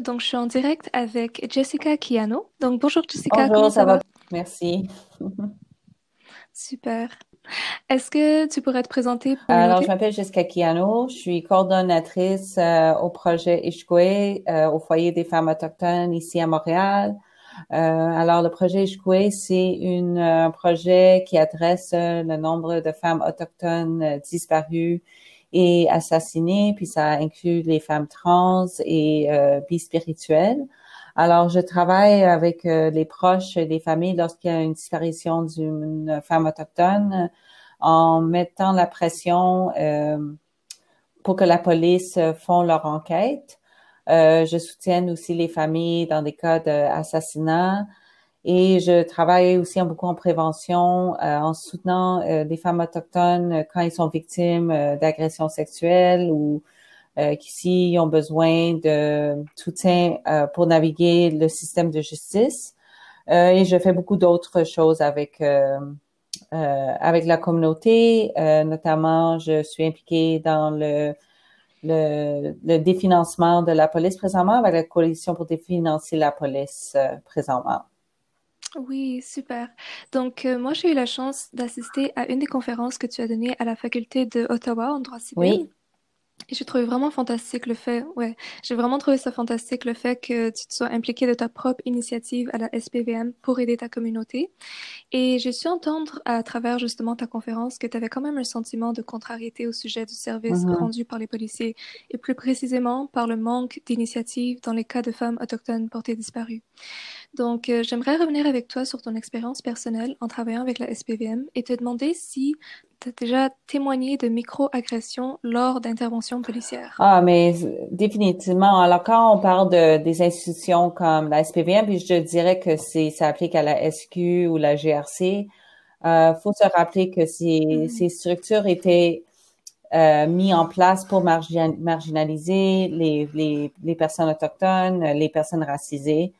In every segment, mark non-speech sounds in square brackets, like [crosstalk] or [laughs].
Donc, je suis en direct avec Jessica Kiano. Donc, bonjour Jessica. Bonjour, ça, va? Merci. Super. Est-ce que tu pourrais te présenter pour Alors, je m'appelle Jessica Kiano. Je suis coordonnatrice euh, au projet Ishkwe, euh, au foyer des femmes autochtones ici à Montréal. Euh, alors, le projet Ishkwe, c'est un projet qui adresse le nombre de femmes autochtones disparues et assassinées, puis ça inclut les femmes trans et euh, bispirituelles. Alors, je travaille avec euh, les proches des familles lorsqu'il y a une disparition d'une femme autochtone en mettant la pression euh, pour que la police font leur enquête. Euh, je soutiens aussi les familles dans des cas d'assassinat. Et je travaille aussi beaucoup en prévention, euh, en soutenant euh, les femmes autochtones euh, quand ils sont victimes d'agressions sexuelles ou qui s'ils ont besoin de soutien pour naviguer le système de justice. et je fais beaucoup d'autres choses avec avec la communauté, notamment je suis impliquée dans le, le, le définancement de la police présentement avec la coalition pour définancer la police présentement. Oui, super. Donc, euh, moi, j'ai eu la chance d'assister à une des conférences que tu as données à la faculté de Ottawa en droit civil. Oui. Et j'ai trouvé vraiment fantastique le fait, ouais, j'ai vraiment trouvé ça fantastique le fait que tu te sois impliqué de ta propre initiative à la SPVM pour aider ta communauté. Et j'ai su entendre à travers justement ta conférence que tu avais quand même un sentiment de contrariété au sujet du service Mhm. rendu par les policiers et plus précisément par le manque d'initiatives dans les cas de femmes autochtones portées disparues. Donc, euh, j'aimerais revenir avec toi sur ton expérience personnelle en travaillant avec la SPVM et te demander si tu as déjà témoigné de micro-agressions lors d'interventions policières. Ah, mais définitivement. Alors, quand on parle de, des institutions comme la SPVM, puis je dirais que c'est, ça applique à la SQ ou la GRC, euh, faut se rappeler que ces, Mhm. ces structures étaient euh, mises en place pour margin- marginaliser les, les, les personnes autochtones, les personnes racisées.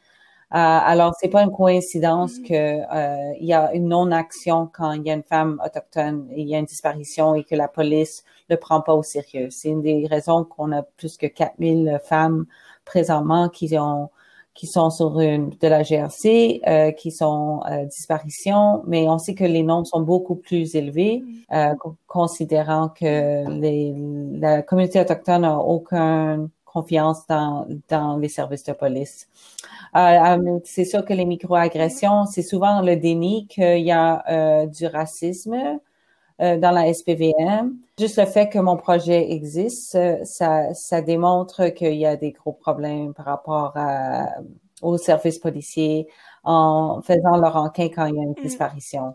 Euh, alors, c'est pas une coïncidence Mhm. que euh, il y a une non-action quand il y a une femme autochtone et il y a une disparition et que la police le prend pas au sérieux. C'est une des raisons qu'on a plus que 4000 femmes présentement qui ont qui sont sur une de la GRC, euh, qui sont euh, disparitions, mais on sait que les nombres sont beaucoup plus élevés, Mhm. euh, co- considérant que les, la communauté autochtone n'a aucune confiance dans, dans les services de police. Euh, euh, c'est sûr que les microagressions, c'est souvent le déni qu'il y a euh, du racisme euh, dans la SPVM. Juste le fait que mon projet existe, ça, ça démontre qu'il y a des gros problèmes par rapport à, aux services policiers en faisant leur enquête quand il y a une Mm. disparition.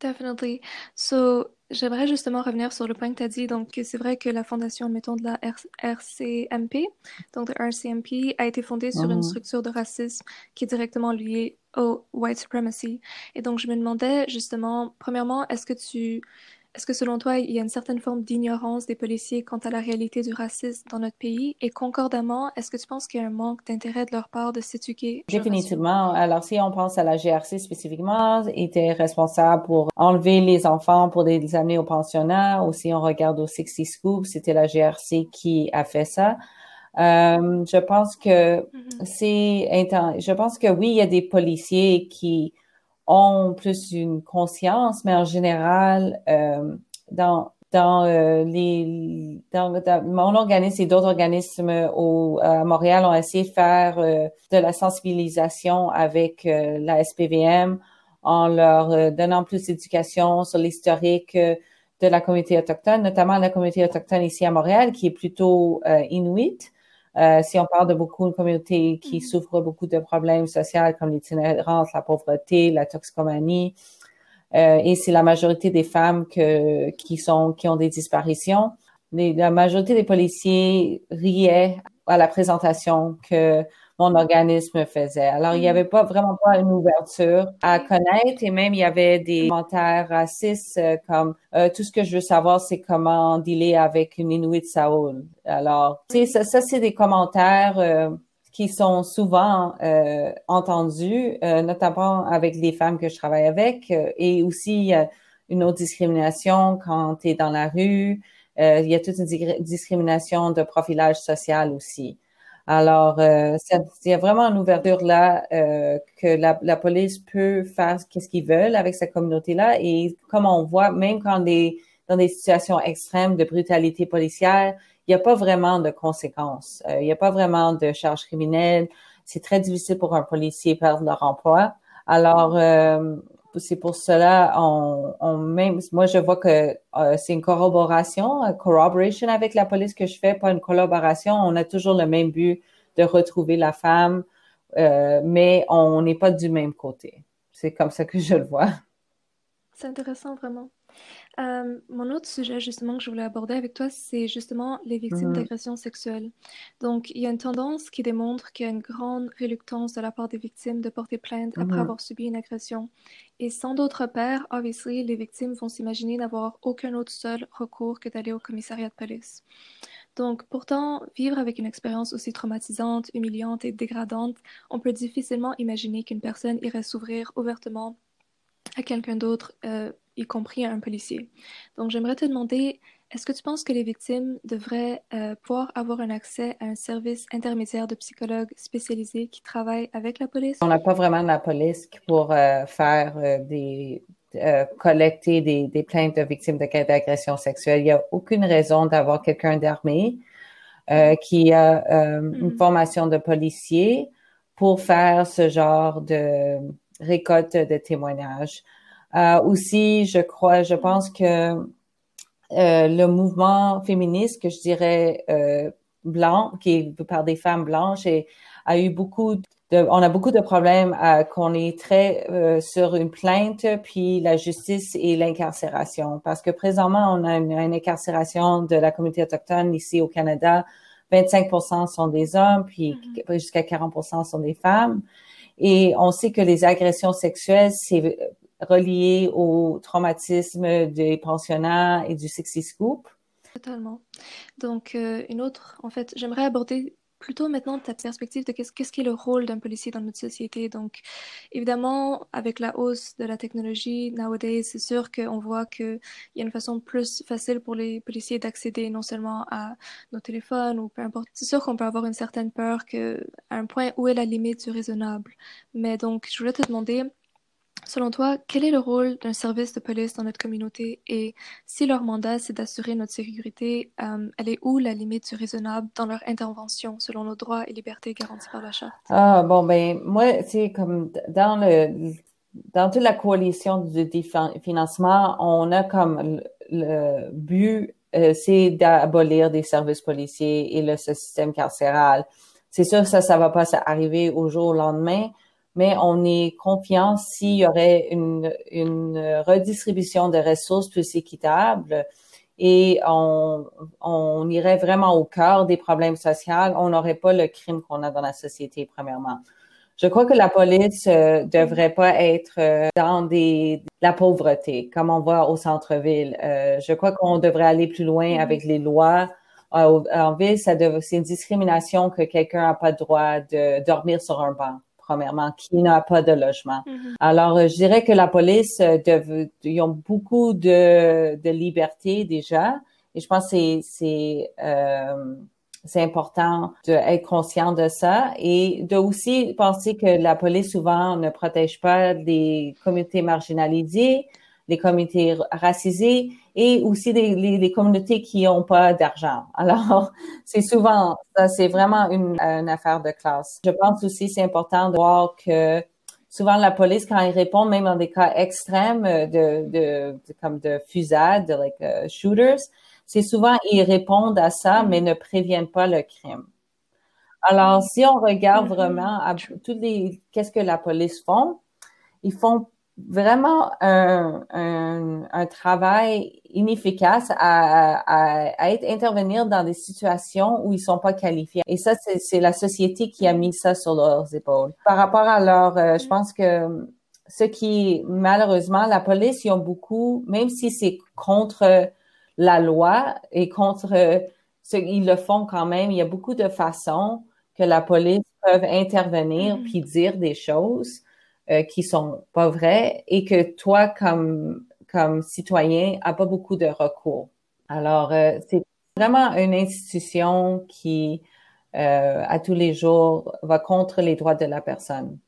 Definitely. So, j'aimerais justement revenir sur le point que tu as dit. Donc, c'est vrai que la fondation, mettons, de la R- RCMP, donc de RCMP, a été fondée sur une Mhm. structure de racisme qui est directement liée au white supremacy. Et donc, je me demandais justement, premièrement, est-ce que tu, est-ce que selon toi, il y a une certaine forme d'ignorance des policiers quant à la réalité du racisme dans notre pays? Et concordamment, est-ce que tu penses qu'il y a un manque d'intérêt de leur part de s'éduquer? Définitivement. Alors, si on pense à la GRC spécifiquement, était responsable pour enlever les enfants pour les amener au pensionnat. Ou si on regarde au 60 Scoop, c'était la GRC qui a fait ça. Euh, je pense que Mhm. c'est je pense que oui, il y a des policiers qui ont plus une conscience, mais en général, euh, dans dans euh, les dans, mon organisme et d'autres organismes au, à Montréal ont essayé de faire euh, de la sensibilisation avec euh, la SPVM en leur donnant plus d'éducation sur l'historique de la communauté autochtone, notamment la communauté autochtone ici à Montréal, qui est plutôt inuit. Euh, si on parle de beaucoup de communautés qui Mhm. souffrent beaucoup de problèmes sociaux comme l'itinérance, la pauvreté, la toxicomanie, euh, et c'est la majorité des femmes que, qui sont qui ont des disparitions. Les- la majorité des policiers riaient à la présentation que mon organisme faisait. Alors, il n'y avait pas vraiment pas une ouverture à connaître et même il y avait des commentaires racistes euh, comme euh, tout ce que je veux savoir, c'est comment dealer avec une Inuit Saoul. Alors, ça, ça c'est des commentaires euh, qui sont souvent euh, entendus, euh, notamment avec les femmes que je travaille avec, euh, et aussi une autre discrimination quand tu es dans la rue. Il y a toute une discrimination de profilage social aussi. Alors, euh, il y a vraiment une ouverture là euh, que la, la, police peut faire ce qu'ils veulent avec cette communauté-là. Et comme on voit, même quand des, dans des situations extrêmes de brutalité policière, il n'y a pas vraiment de conséquences. Euh, il n'y a pas vraiment de charges criminelles. C'est très difficile pour un policier perdre leur emploi. Alors, euh, c'est pour cela, on, même, moi, je vois que euh, c'est une corroboration, une corroboration avec la police que je fais, pas une collaboration. On a toujours le même but de retrouver la femme, euh, mais on n'est pas du même côté. C'est comme ça que je le vois. C'est intéressant, vraiment. Euh, mon autre sujet, justement, que je voulais aborder avec toi, c'est justement les victimes mm-hmm. d'agressions sexuelles. Donc, il y a une tendance qui démontre qu'il y a une grande réluctance de la part des victimes de porter plainte après mm-hmm. avoir subi une agression. Et sans d'autres pères, obviously, les victimes vont s'imaginer n'avoir aucun autre seul recours que d'aller au commissariat de police. Donc, pourtant, vivre avec une expérience aussi traumatisante, humiliante et dégradante, on peut difficilement imaginer qu'une personne irait s'ouvrir ouvertement à quelqu'un d'autre euh, y compris un policier. Donc, j'aimerais te demander, est-ce que tu penses que les victimes devraient euh, pouvoir avoir un accès à un service intermédiaire de psychologues spécialisés qui travaillent avec la police? On n'a pas vraiment la police pour euh, faire euh, des collecter des, des, plaintes de victimes d'agression sexuelle. Il n'y a aucune raison d'avoir quelqu'un d'armé qui a une mm-hmm. formation de policier pour faire ce genre de récolte de témoignages. Euh, aussi, je crois, je pense que euh, le mouvement féministe, que je dirais euh, blanc, qui est par des femmes blanches, et, a eu beaucoup de, on a beaucoup de problèmes qu'on est très sur une plainte, puis la justice et l'incarcération. Parce que présentement, on a une, incarcération de la communauté autochtone ici au Canada. 25% sont des hommes, puis mm-hmm. jusqu'à 40% sont des femmes. Et on sait que les agressions sexuelles, c'est relié au traumatisme des pensionnats et du sexy scoop. Totalement. Donc, euh, une autre, en fait, j'aimerais aborder plutôt maintenant ta perspective de qu'est-ce qu'est le rôle d'un policier dans notre société. Donc, évidemment, avec la hausse de la technologie, nowadays, c'est sûr qu'on voit qu'il y a une façon plus facile pour les policiers d'accéder non seulement à nos téléphones ou peu importe. C'est sûr qu'on peut avoir une certaine peur que, à un point, où est la limite du raisonnable. Mais donc, je voulais te demander, Selon toi, quel est le rôle d'un service de police dans notre communauté et si leur mandat c'est d'assurer notre sécurité, euh, elle est où la limite du raisonnable dans leur intervention selon nos droits et libertés garantis par la charte? Ah bon ben moi c'est comme dans le dans toute la coalition du financement, on a comme le, but euh, c'est d'abolir des services policiers et le système carcéral. C'est sûr ça ça va pas arriver au jour au lendemain mais on est confiant s'il y aurait une, une redistribution de ressources plus équitable et on, on irait vraiment au cœur des problèmes sociaux, on n'aurait pas le crime qu'on a dans la société, premièrement. Je crois que la police euh, devrait pas être euh, dans des la pauvreté comme on voit au centre-ville. Euh, je crois qu'on devrait aller plus loin mm-hmm. avec les lois. en ville, ça c'est une discrimination que quelqu'un n'a pas le droit de dormir sur un banc premièrement, qui n'a pas de logement. Mm-hmm. Alors, euh, je dirais que la police, euh, ils ont beaucoup de, de liberté déjà, et je pense que c'est euh, c'est important d'être conscient de ça et de aussi penser que la police souvent ne protège pas les communautés marginalisées, les communautés racisées et aussi les, les, communautés qui n'ont pas d'argent. [laughs] Alors, c'est souvent, ça, c'est vraiment une, une, affaire de classe. Je pense aussi c'est important de voir que souvent la police, quand ils répondent, même dans des cas extrêmes de, de, comme de fusades, de like uh, shooters, c'est souvent ils répondent à ça, mais ne préviennent pas le crime. Alors, si on regarde mm-hmm. vraiment à tous les, qu'est-ce que la police font, ils font vraiment un, un, un, travail inefficace à, à, à, être intervenir dans des situations où ils sont pas qualifiés. Et ça, c'est la société qui a mis ça sur leurs épaules. Par rapport à leur, euh, je pense que ce qui, malheureusement, la police, ils ont beaucoup, même si c'est contre la loi et contre ce ils le font quand même, il y a beaucoup de façons que la police peut intervenir mm. puis dire des choses euh, qui sont pas vraies et que toi, comme, comme citoyen, a pas beaucoup de recours. Alors, euh, c'est vraiment une institution qui à tous les jours va contre les droits de la personne.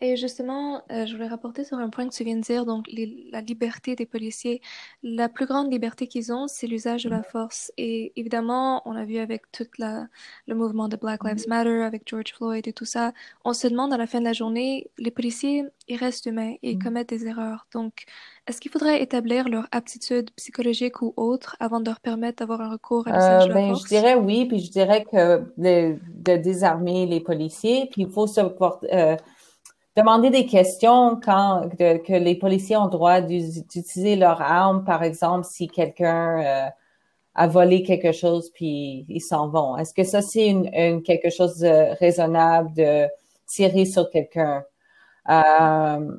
Et justement, euh, je voulais rapporter sur un point que tu viens de dire, donc la liberté des policiers. La plus grande liberté qu'ils ont, c'est l'usage de la force. Et évidemment, on a vu avec tout la, le mouvement de Black Lives Matter, avec George Floyd et tout ça, on se demande à la fin de la journée, les policiers, ils restent humains et ils mm. commettent des erreurs. Donc, est-ce qu'il faudrait établir leur aptitude psychologique ou autre avant de leur permettre d'avoir un recours à l'usage de la ben, force? Je dirais oui, puis je dirais que de, de désarmer les policiers, puis il faut se porter... Euh, demander des questions quand que les policiers ont le droit d'utiliser leur arme, par exemple, si quelqu'un euh, a volé quelque chose puis ils s'en vont. Est-ce que ça c'est une, quelque chose de raisonnable de tirer sur quelqu'un? Euh,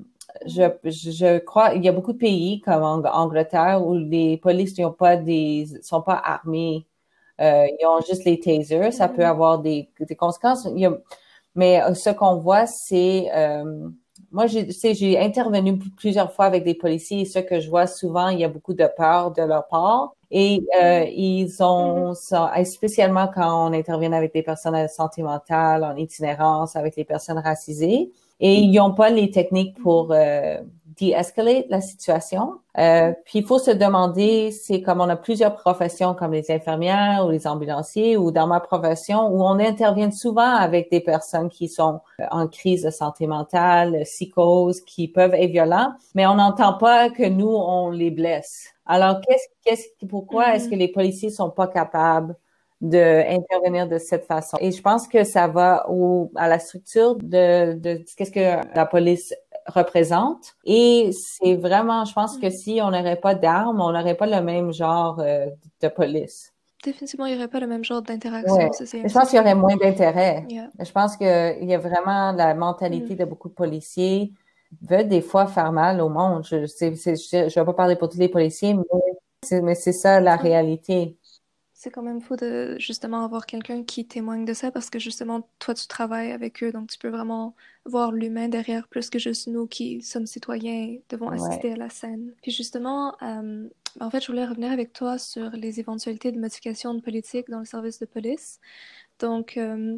je, je crois il y a beaucoup de pays comme en Angleterre où les polices n'ont pas des sont pas armés. Euh, ils ont juste les tasers. Ça peut mm-hmm. avoir des, des conséquences. Il y a, mais euh, ce qu'on voit, c'est euh, moi, j'ai, j'ai intervenu plusieurs fois avec des policiers et ce que je vois souvent, il y a beaucoup de peur de leur part. Et euh, ils ont, mm-hmm. spécialement quand on intervient avec des personnes santé mentale, en itinérance, avec les personnes racisées, et ils n'ont pas les techniques pour euh, de la situation. Euh, puis il faut se demander, c'est comme on a plusieurs professions comme les infirmières ou les ambulanciers ou dans ma profession où on intervient souvent avec des personnes qui sont en crise de santé mentale, psychose, qui peuvent être violents, mais on n'entend pas que nous on les blesse. Alors qu'est-ce, qu'est-ce, pourquoi est-ce que mm-hmm. les policiers sont pas capables de intervenir de cette façon. Et je pense que ça va au, à la structure de, de qu'est-ce que la police représente. Et c'est vraiment, je pense que si on n'aurait pas d'armes, on n'aurait pas le même genre euh, de police. Définitivement, il n'y aurait pas le même genre d'interaction. Je pense qu'il y aurait moins d'intérêt. Je pense qu'il y a vraiment la mentalité mm. de beaucoup de policiers veulent des fois faire mal au monde. Je ne vais pas parler pour tous les policiers, mais c'est ça la réalité. C'est quand même fou de justement avoir quelqu'un qui témoigne de ça parce que justement, toi, tu travailles avec eux, donc tu peux vraiment voir l'humain derrière plus que juste nous qui sommes citoyens devons assister à la scène. Puis justement, euh, en fait, je voulais revenir avec toi sur les éventualités de modification de politique dans le service de police. Donc, euh,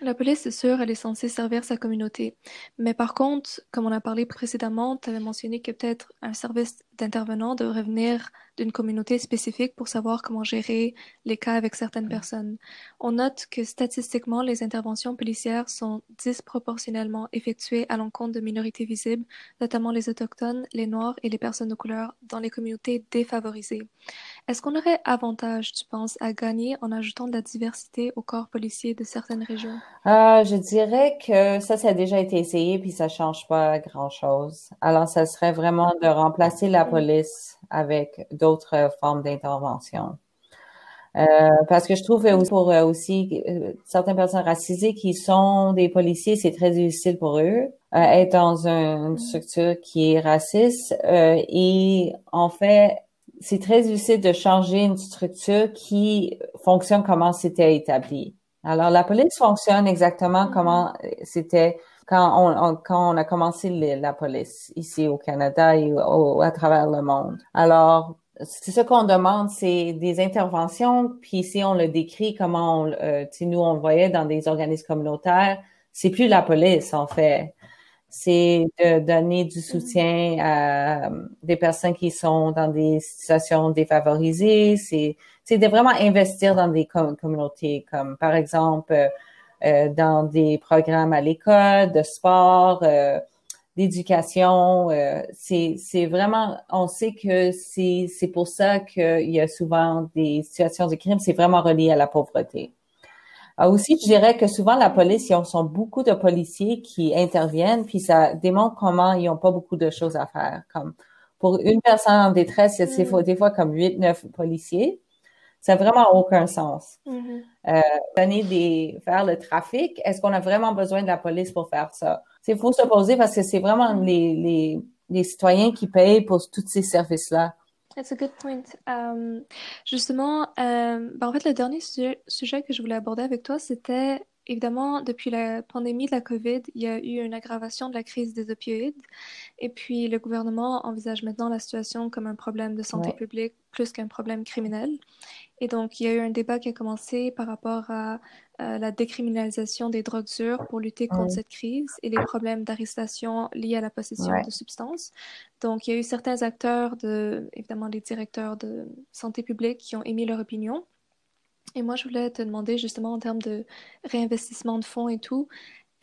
la police, c'est sûr, elle est censée servir sa communauté. Mais par contre, comme on a parlé précédemment, tu avais mentionné que peut-être un service d'intervenant devrait venir d'une communauté spécifique pour savoir comment gérer les cas avec certaines personnes. On note que statistiquement, les interventions policières sont disproportionnellement effectuées à l'encontre de minorités visibles, notamment les autochtones, les noirs et les personnes de couleur dans les communautés défavorisées. Est-ce qu'on aurait avantage, tu penses, à gagner en ajoutant de la diversité au corps policier de certaines régions? Euh, je dirais que ça, ça a déjà été essayé puis ça change pas grand-chose. Alors, ça serait vraiment de remplacer la police avec d'autres formes d'intervention. Euh, parce que je trouve aussi pour euh, aussi euh, certaines personnes racisées qui sont des policiers, c'est très difficile pour eux être dans une structure qui est raciste et en fait c'est très difficile de changer une structure qui fonctionne comment c'était établi. Alors la police fonctionne exactement comment c'était quand on, quand on a commencé la police ici au Canada et à travers le monde. Alors, c'est ce qu'on demande, c'est des interventions, puis si on le décrit comment on, euh, nous on le voyait dans des organismes communautaires, c'est plus la police en fait. C'est de donner du soutien à euh, des personnes qui sont dans des situations défavorisées. C'est, de vraiment investir dans des communautés, comme par exemple euh, dans des programmes à l'école, de sport, euh, d'éducation. Euh, c'est, vraiment, on sait que c'est, c'est pour ça qu'il y a souvent des situations de crime, c'est vraiment relié à la pauvreté. Ah, aussi, je dirais que souvent la police, ils sont beaucoup de policiers qui interviennent, puis ça démontre comment ils n'ont pas beaucoup de choses à faire. Comme pour une personne en détresse, c'est mm. des fois comme huit, neuf policiers. Ça n'a vraiment aucun sens. Mm-hmm. Euh, donner des, faire le trafic, est-ce qu'on a vraiment besoin de la police pour faire ça? C'est faut se poser parce que c'est vraiment les, les, les citoyens qui payent pour tous ces services-là. That's a good point. Um, justement, um, ben en fait, le dernier sujet, sujet, que je voulais aborder avec toi, c'était évidemment, depuis la pandémie de la COVID, il y a eu une aggravation de la crise des opioïdes. Et puis, le gouvernement envisage maintenant la situation comme un problème de santé publique plus qu'un problème criminel. Et donc, il y a eu un débat qui a commencé par rapport à euh, la décriminalisation des drogues dures pour lutter contre cette crise et les problèmes d'arrestation liés à la possession de substances. Donc, il y a eu certains acteurs, de, évidemment les directeurs de santé publique, qui ont émis leur opinion. Et moi, je voulais te demander justement en termes de réinvestissement de fonds et tout,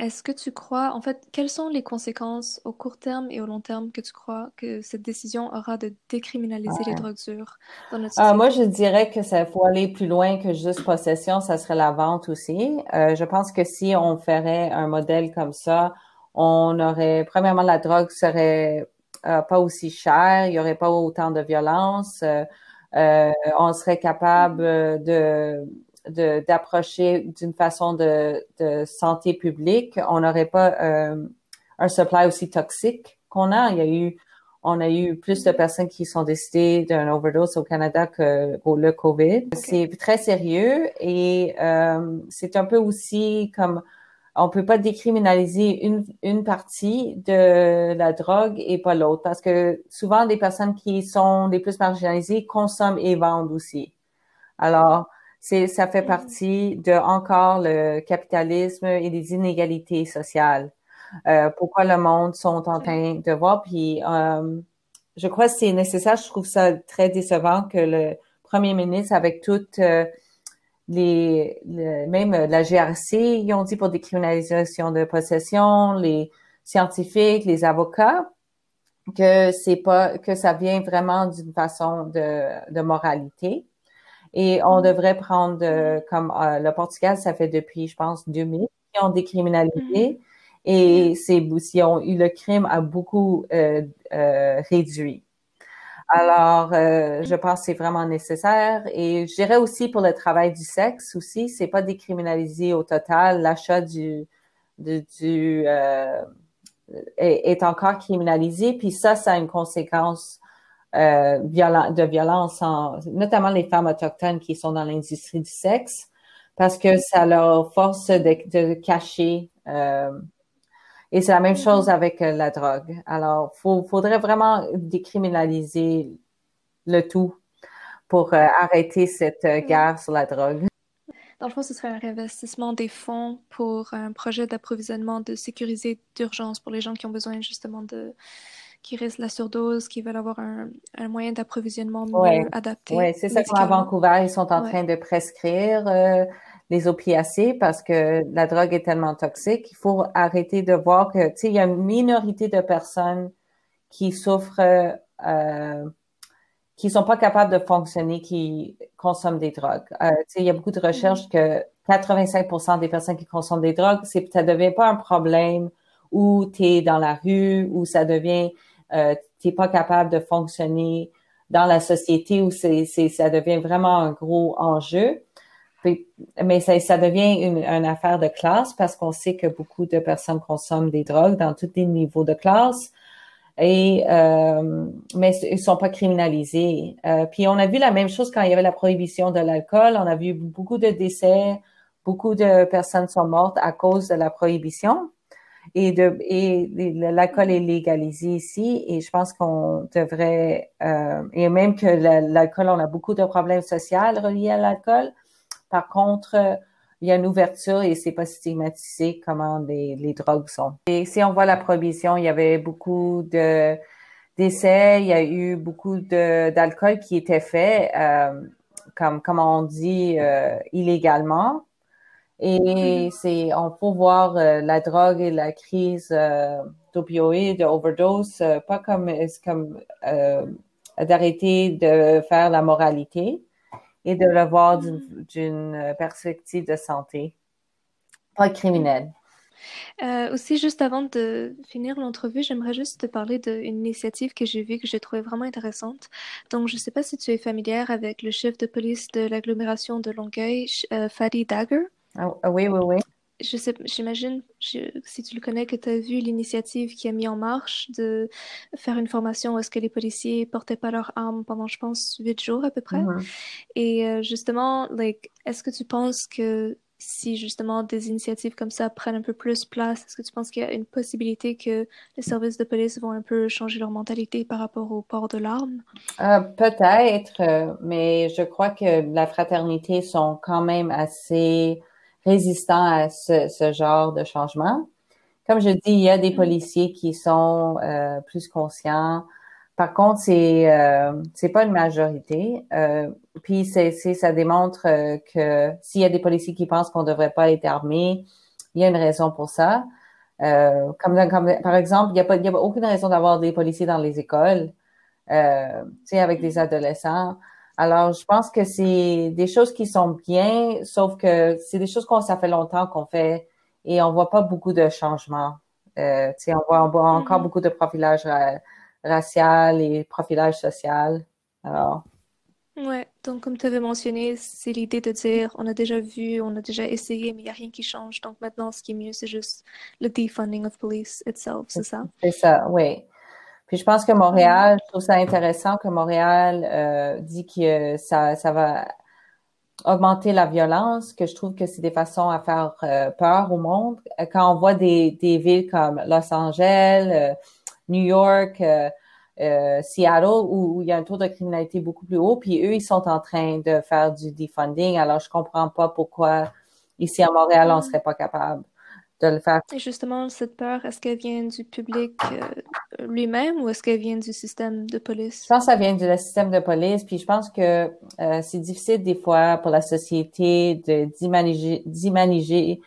est-ce que tu crois, en fait, quelles sont les conséquences au court terme et au long terme que tu crois que cette décision aura de décriminaliser les drogues dures dans notre société? moi, je dirais que ça faut aller plus loin que juste possession, ça serait la vente aussi. Euh, je pense que si on ferait un modèle comme ça, on aurait, premièrement, la drogue serait euh, pas aussi chère, il y aurait pas autant de violence, euh, on serait capable de d'approcher d'une façon de, de, santé publique, on n'aurait pas euh, un supply aussi toxique qu'on a. Il y a eu, on a eu plus de personnes qui sont décédées d'un overdose au Canada que le COVID. C'est très sérieux et euh, c'est un peu aussi comme on peut pas décriminaliser une, une partie de la drogue et pas l'autre parce que souvent les personnes qui sont les plus marginalisées consomment et vendent aussi. Alors, c'est ça fait mm. partie de encore le capitalisme et des inégalités sociales. Euh, pourquoi le monde sont en train de voir puis euh, je crois que c'est nécessaire. Je trouve ça très décevant que le premier ministre, avec toutes euh, les, même la GRC, ils ont dit pour décriminalisation de possession, les scientifiques, les avocats, que c'est pas que ça vient vraiment d'une façon de, de moralité. Et on mm. devrait prendre euh, comme euh, le Portugal, ça fait depuis, je pense, 2000 qu'ils ont décriminalisé. Mm. Et c'est ils ont eu le crime a beaucoup euh, euh réduit. Alors, je pense que c'est vraiment nécessaire. Et je dirais aussi pour le travail du sexe aussi, c'est pas décriminalisé au total. L'achat du, du, du est, est, encore criminalisé. Puis ça, ça a une conséquence euh, de violence, en, notamment les femmes autochtones qui sont dans l'industrie du sexe, parce que ça leur force de, de cacher. Euh, et c'est la même chose mm-hmm. avec euh, la drogue. Alors, il faudrait vraiment décriminaliser le tout pour euh, arrêter cette mm-hmm. guerre sur la drogue. Dans le fond, ce serait un réinvestissement des fonds pour un projet d'approvisionnement de sécurité d'urgence pour les gens qui ont besoin justement de, qui risquent la surdose, qui veulent avoir un, un moyen d'approvisionnement mieux adapté. Oui, c'est ça qu'à Vancouver, ils sont en train de prescrire euh, les opiacés parce que la drogue est tellement toxique. Il faut arrêter de voir que, tu sais, il y a une minorité de personnes qui souffrent, euh, qui sont pas capables de fonctionner, qui consomment des drogues. Euh, tu sais, il y a beaucoup de recherches que 85% des personnes qui consomment des drogues, c'est ça devient pas un problème où tu es dans la rue, où ça devient euh, t'es pas capable de fonctionner dans la société où c'est, c'est ça devient vraiment un gros enjeu. mais ça, ça devient une, une, affaire de classe parce qu'on sait que beaucoup de personnes consomment des drogues dans tous les niveaux de classe. Et euh, mais ils sont pas criminalisés. Euh, puis on a vu la même chose quand il y avait la prohibition de l'alcool. On a vu beaucoup de décès, beaucoup de personnes sont mortes à cause de la prohibition et de et l'alcool est légalisé ici et je pense qu'on devrait euh, et même que l'alcool on a beaucoup de problèmes sociaux reliés à l'alcool. Par contre il y a une ouverture et c'est pas stigmatisé comment les, les drogues sont. Et si on voit la prohibition il y avait beaucoup de d'essais il y a eu beaucoup d'alcool qui était fait euh, comme comme on dit euh, illégalement et mm-hmm. c'est, on peut voir euh, la drogue et la crise euh, d'opioïdes, d'overdose, euh, pas comme, comme d'arrêter de faire la moralité et de le voir d'une mm-hmm. perspective de santé, pas criminelle. Euh, aussi, juste avant de finir l'entrevue, j'aimerais juste te parler d'une initiative que j'ai vue que j'ai trouvée vraiment intéressante. Donc, je ne sais pas si tu es familière avec le chef de police de l'agglomération de Longueuil, euh, Fadi Dagger. Ah, ah, oui, oui, oui. Je sais, j'imagine, si tu le connais, que tu as vu l'initiative qui a mis en marche de faire une formation où est-ce que les policiers portaient pas leurs armes pendant, je pense, huit jours à peu près. Mm-hmm. Et euh, justement, like, est-ce que tu penses que si justement des initiatives comme ça prennent un peu plus place, est-ce que tu penses qu'il y a une possibilité que les services de police vont un peu changer leur mentalité par rapport au port de l'arme? Euh, Peut-être, euh, mais je crois que la fraternité sont quand même assez résistants à ce, ce, genre de changement. Comme je dis, il y a des policiers qui sont euh, plus conscients. Par contre, c'est euh, c'est pas une majorité. Euh, puis c'est ça démontre euh, que s'il y a des policiers qui pensent qu'on devrait pas être armés, il y a une raison pour ça. Euh, comme, comme, par exemple, il n'y a, pas, y a aucune raison d'avoir des policiers dans les écoles, euh, avec des adolescents. Alors, je pense que c'est des choses qui sont bien, sauf que c'est des choses qu'on ça fait longtemps qu'on fait et on voit pas beaucoup de changements. Euh, on voit, on voit encore mm-hmm. beaucoup de profilage racial et profilage social. Alors. Ouais, donc comme tu avais mentionné, c'est l'idée de dire on a déjà vu, on a déjà essayé, mais il n'y a rien qui change. Donc maintenant, ce qui est mieux, c'est juste le defunding of police itself, c'est ça? C'est ça, oui. Puis je pense que Montréal, je trouve ça intéressant que Montréal euh, dit que ça, ça va augmenter la violence, que je trouve que c'est des façons à faire euh, peur au monde. Quand on voit des, des villes comme Los Angeles, euh, New York, euh, Seattle où, il y a un taux de criminalité beaucoup plus haut, puis eux, ils sont en train de faire du defunding. Alors, je comprends pas pourquoi ici à Montréal, on serait pas capable de le faire. Et justement, cette peur, est-ce qu'elle vient du public euh, lui-même ou est-ce qu'elle vient du système de police? Je pense que ça vient du système de police, puis je pense que euh, c'est difficile des fois pour la société de d'imaginer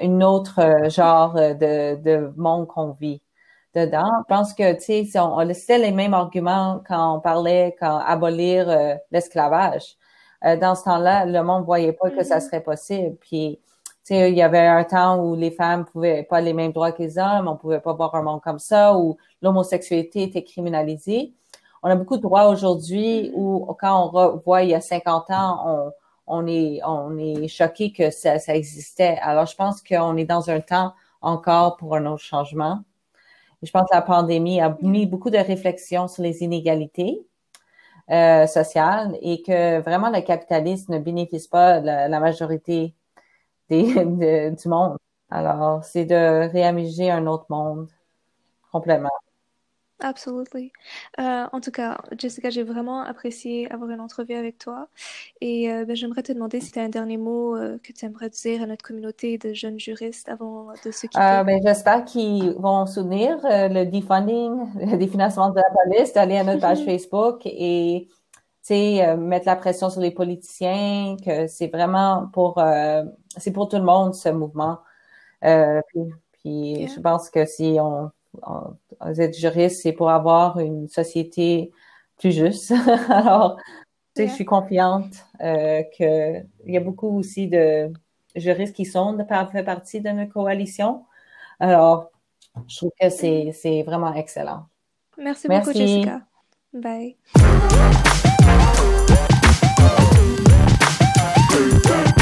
une autre genre de, de monde qu'on vit dedans. Je pense que, tu sais, on, on c'était les mêmes arguments quand on parlait, quand abolir euh, l'esclavage. Euh, dans ce temps-là, le monde voyait pas que ça mm-hmm. serait possible. Puis, sais, il y avait un temps où les femmes pouvaient pas les mêmes droits que les hommes, on pouvait pas voir un monde comme ça, où l'homosexualité était criminalisée. On a beaucoup de droits aujourd'hui où, quand on revoit il y a 50 ans, on, est, on est choqué que ça, ça existait. Alors, je pense qu'on est dans un temps encore pour un autre changement. Je pense que la pandémie a mis beaucoup de réflexions sur les inégalités euh, sociales et que vraiment le capitalisme ne bénéficie pas la majorité [laughs] des, du monde. Alors, c'est de réaménager un autre monde complètement. Absolutely. Euh, en tout cas, Jessica, j'ai vraiment apprécié avoir une entrevue avec toi. Et euh, ben, j'aimerais te demander si tu as un dernier mot euh, que tu aimerais dire à notre communauté de jeunes juristes avant de se quitter. Ben, J'espère qu'ils vont soutenir le defunding, [laughs] le définancement de la police, d'aller à notre page [laughs] Facebook et mettre la pression sur les politiciens, que c'est vraiment pour c'est pour tout le monde ce mouvement. puis, puis je pense que si on être juriste, c'est pour avoir une société plus juste. [laughs] Alors, tu sais, je suis confiante euh, qu'il y a beaucoup aussi de juristes qui sont de fait partie de notre coalition. Alors, je trouve que c'est vraiment excellent. Merci, Merci beaucoup, Jessica. Bye. Thank